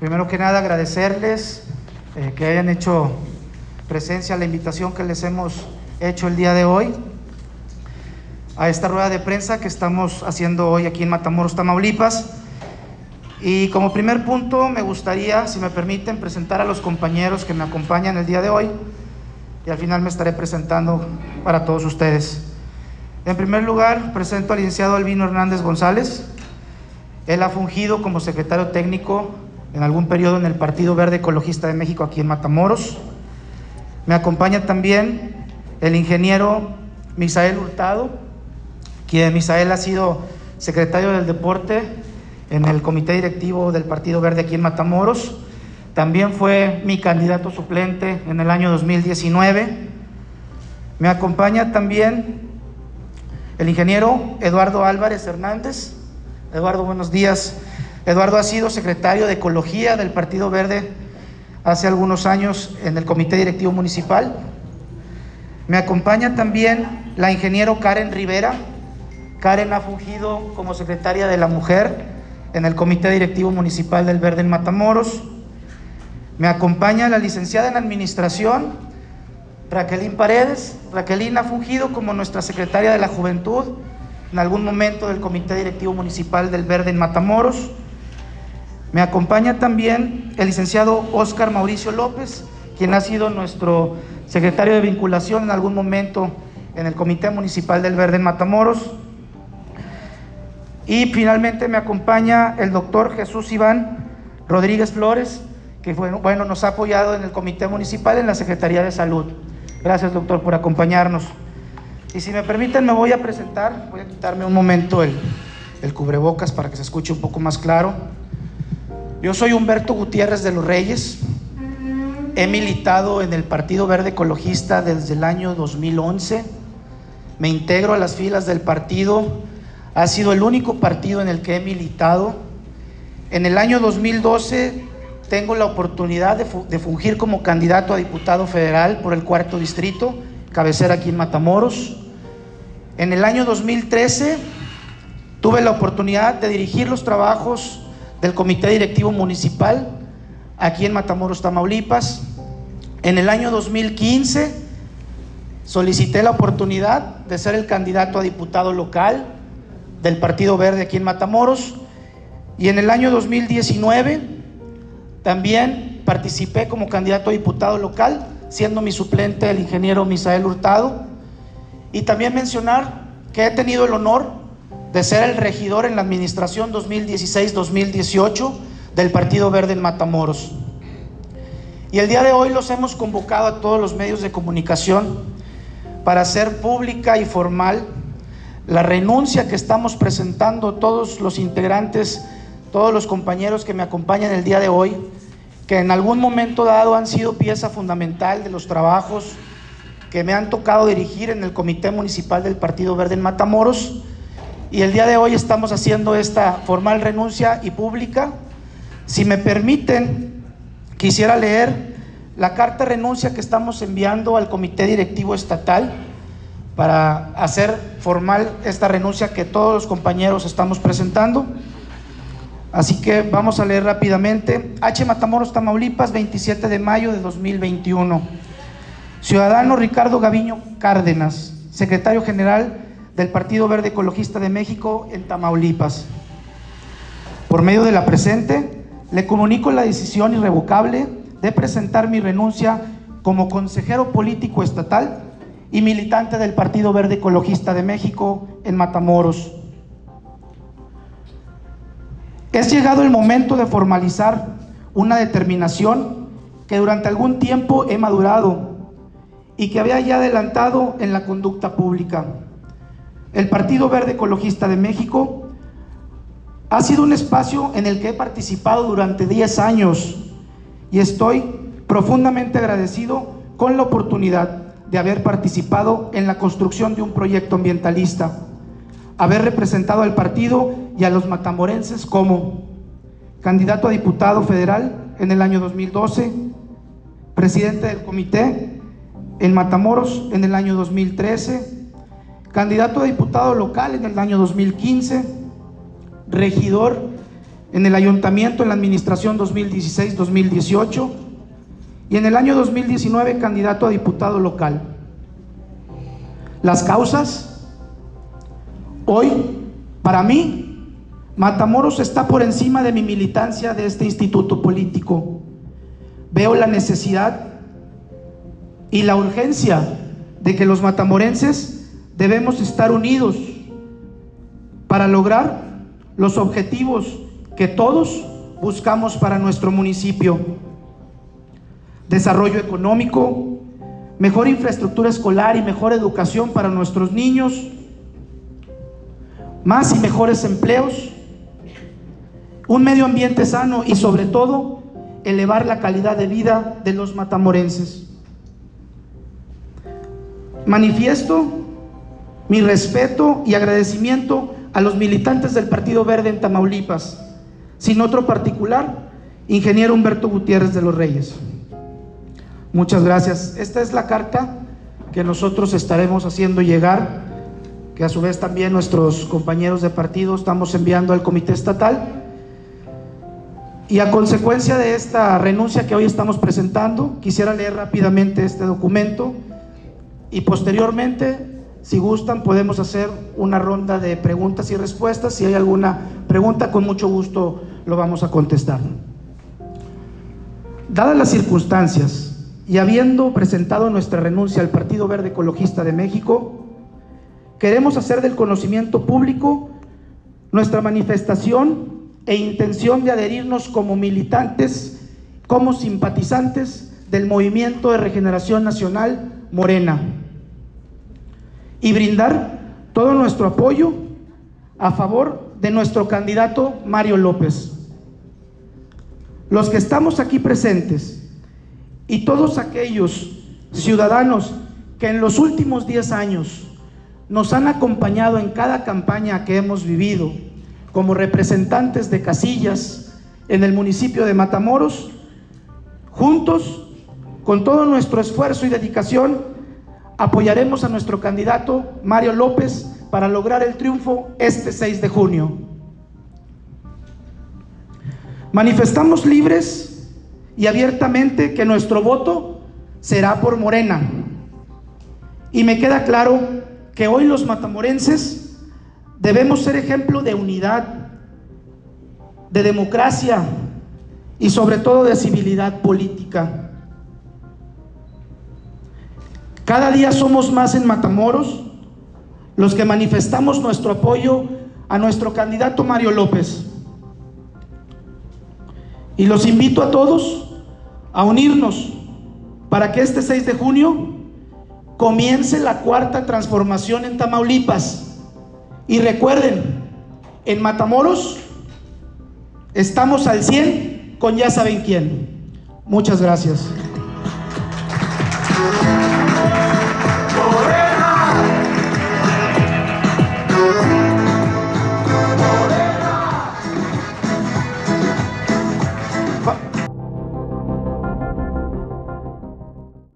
Primero que nada, agradecerles eh, que hayan hecho presencia a la invitación que les hemos hecho el día de hoy a esta rueda de prensa que estamos haciendo hoy aquí en Matamoros, Tamaulipas. Y como primer punto me gustaría, si me permiten, presentar a los compañeros que me acompañan el día de hoy y al final me estaré presentando para todos ustedes. En primer lugar, presento al licenciado Albino Hernández González. Él ha fungido como secretario técnico en algún periodo en el Partido Verde Ecologista de México aquí en Matamoros. Me acompaña también el ingeniero Misael Hurtado, quien Misael ha sido secretario del deporte en el comité directivo del Partido Verde aquí en Matamoros. También fue mi candidato suplente en el año 2019. Me acompaña también el ingeniero Eduardo Álvarez Hernández. Eduardo, buenos días. Eduardo ha sido secretario de Ecología del Partido Verde hace algunos años en el Comité Directivo Municipal. Me acompaña también la ingeniero Karen Rivera. Karen ha fungido como secretaria de la Mujer en el Comité Directivo Municipal del Verde en Matamoros. Me acompaña la licenciada en Administración, Raquelín Paredes. Raquelín ha fungido como nuestra secretaria de la Juventud en algún momento del Comité Directivo Municipal del Verde en Matamoros. Me acompaña también el licenciado Óscar Mauricio López, quien ha sido nuestro secretario de vinculación en algún momento en el Comité Municipal del Verde en Matamoros. Y finalmente me acompaña el doctor Jesús Iván Rodríguez Flores, que bueno, bueno, nos ha apoyado en el Comité Municipal en la Secretaría de Salud. Gracias, doctor, por acompañarnos. Y si me permiten, me voy a presentar. Voy a quitarme un momento el, el cubrebocas para que se escuche un poco más claro. Yo soy Humberto Gutiérrez de los Reyes. He militado en el Partido Verde Ecologista desde el año 2011. Me integro a las filas del partido. Ha sido el único partido en el que he militado. En el año 2012 tengo la oportunidad de, de, fungir como candidato a diputado federal por el cuarto distrito, cabecera aquí en Matamoros. En el año 2013 tuve la oportunidad de dirigir los trabajos del Comité Directivo Municipal aquí en Matamoros, Tamaulipas. En el año 2015 solicité la oportunidad de ser el candidato a diputado local del Partido Verde aquí en Matamoros. Y en el año 2019 también participé como candidato a diputado local, siendo mi suplente el ingeniero Misael Hurtado. Y también mencionar que he tenido el honor de ser el regidor en la administración 2016-2018 del Partido Verde en Matamoros. Y el día de hoy los hemos convocado a todos los medios de comunicación para hacer pública y formal la renuncia que estamos presentando todos los integrantes todos los compañeros que me acompañan el día de hoy, que en algún momento dado han sido pieza fundamental de los trabajos que me han tocado dirigir en el Comité Municipal del Partido Verde en Matamoros. Y el día de hoy estamos haciendo esta formal renuncia y pública. Si me permiten, quisiera leer la carta renuncia que estamos enviando al Comité Directivo Estatal para hacer formal esta renuncia que todos los compañeros estamos presentando. Así que vamos a leer rápidamente. H. Matamoros, Tamaulipas, 27 de mayo de 2021. Ciudadano Ricardo Gaviño Cárdenas, secretario general del Partido Verde Ecologista de México en Tamaulipas. Por medio de la presente, le comunico la decisión irrevocable de presentar mi renuncia como consejero político estatal y militante del Partido Verde Ecologista de México en Matamoros es llegado el momento de formalizar una determinación que durante algún tiempo he madurado y que había ya adelantado en la conducta pública. El Partido Verde Ecologista de México ha sido un espacio en el que he participado durante 10 años y estoy profundamente agradecido con la oportunidad de haber participado en la construcción de un proyecto ambientalista haber representado al partido y a los matamorenses como candidato a diputado federal en el año 2012, presidente del comité en Matamoros en el año 2013, candidato a diputado local en el año 2015, regidor en el ayuntamiento en la administración 2016-2018 y en el año 2019 candidato a diputado local. Las causas, hoy, para mí, Matamoros está por encima de mi militancia de este instituto político. Veo la necesidad y la urgencia de que los matamorenses debemos estar unidos para lograr los objetivos que todos buscamos para nuestro municipio. Desarrollo económico, mejor infraestructura escolar y mejor educación para nuestros niños, más y mejores empleos, un medio ambiente sano y sobre todo elevar la calidad de vida de los matamorenses. Manifiesto mi respeto y agradecimiento a los militantes del Partido Verde en Tamaulipas, sin otro particular, ingeniero Humberto Gutiérrez de los Reyes. Muchas gracias. Esta es la carta que nosotros estaremos haciendo llegar, que a su vez también nuestros compañeros de partido estamos enviando al Comité Estatal. Y a consecuencia de esta renuncia que hoy estamos presentando, quisiera leer rápidamente este documento y posteriormente, si gustan, podemos hacer una ronda de preguntas y respuestas. Si hay alguna pregunta, con mucho gusto lo vamos a contestar. Dadas las circunstancias, y habiendo presentado nuestra renuncia al Partido Verde Ecologista de México, queremos hacer del conocimiento público nuestra manifestación e intención de adherirnos como militantes, como simpatizantes del Movimiento de Regeneración Nacional Morena y brindar todo nuestro apoyo a favor de nuestro candidato Mario López. Los que estamos aquí presentes y todos aquellos ciudadanos que en los últimos 10 años nos han acompañado en cada campaña que hemos vivido como representantes de casillas en el municipio de Matamoros, juntos, con todo nuestro esfuerzo y dedicación, apoyaremos a nuestro candidato Mario López para lograr el triunfo este 6 de junio. Manifestamos libres y abiertamente que nuestro voto será por Morena. Y me queda claro que hoy los matamorenses debemos ser ejemplo de unidad, de democracia y sobre todo de civilidad política. Cada día somos más en Matamoros los que manifestamos nuestro apoyo a nuestro candidato Mario López. Y los invito a todos a unirnos para que este 6 de junio comience la cuarta transformación en Tamaulipas. Y recuerden, en Matamoros estamos al 100 con ya saben quién. Muchas gracias.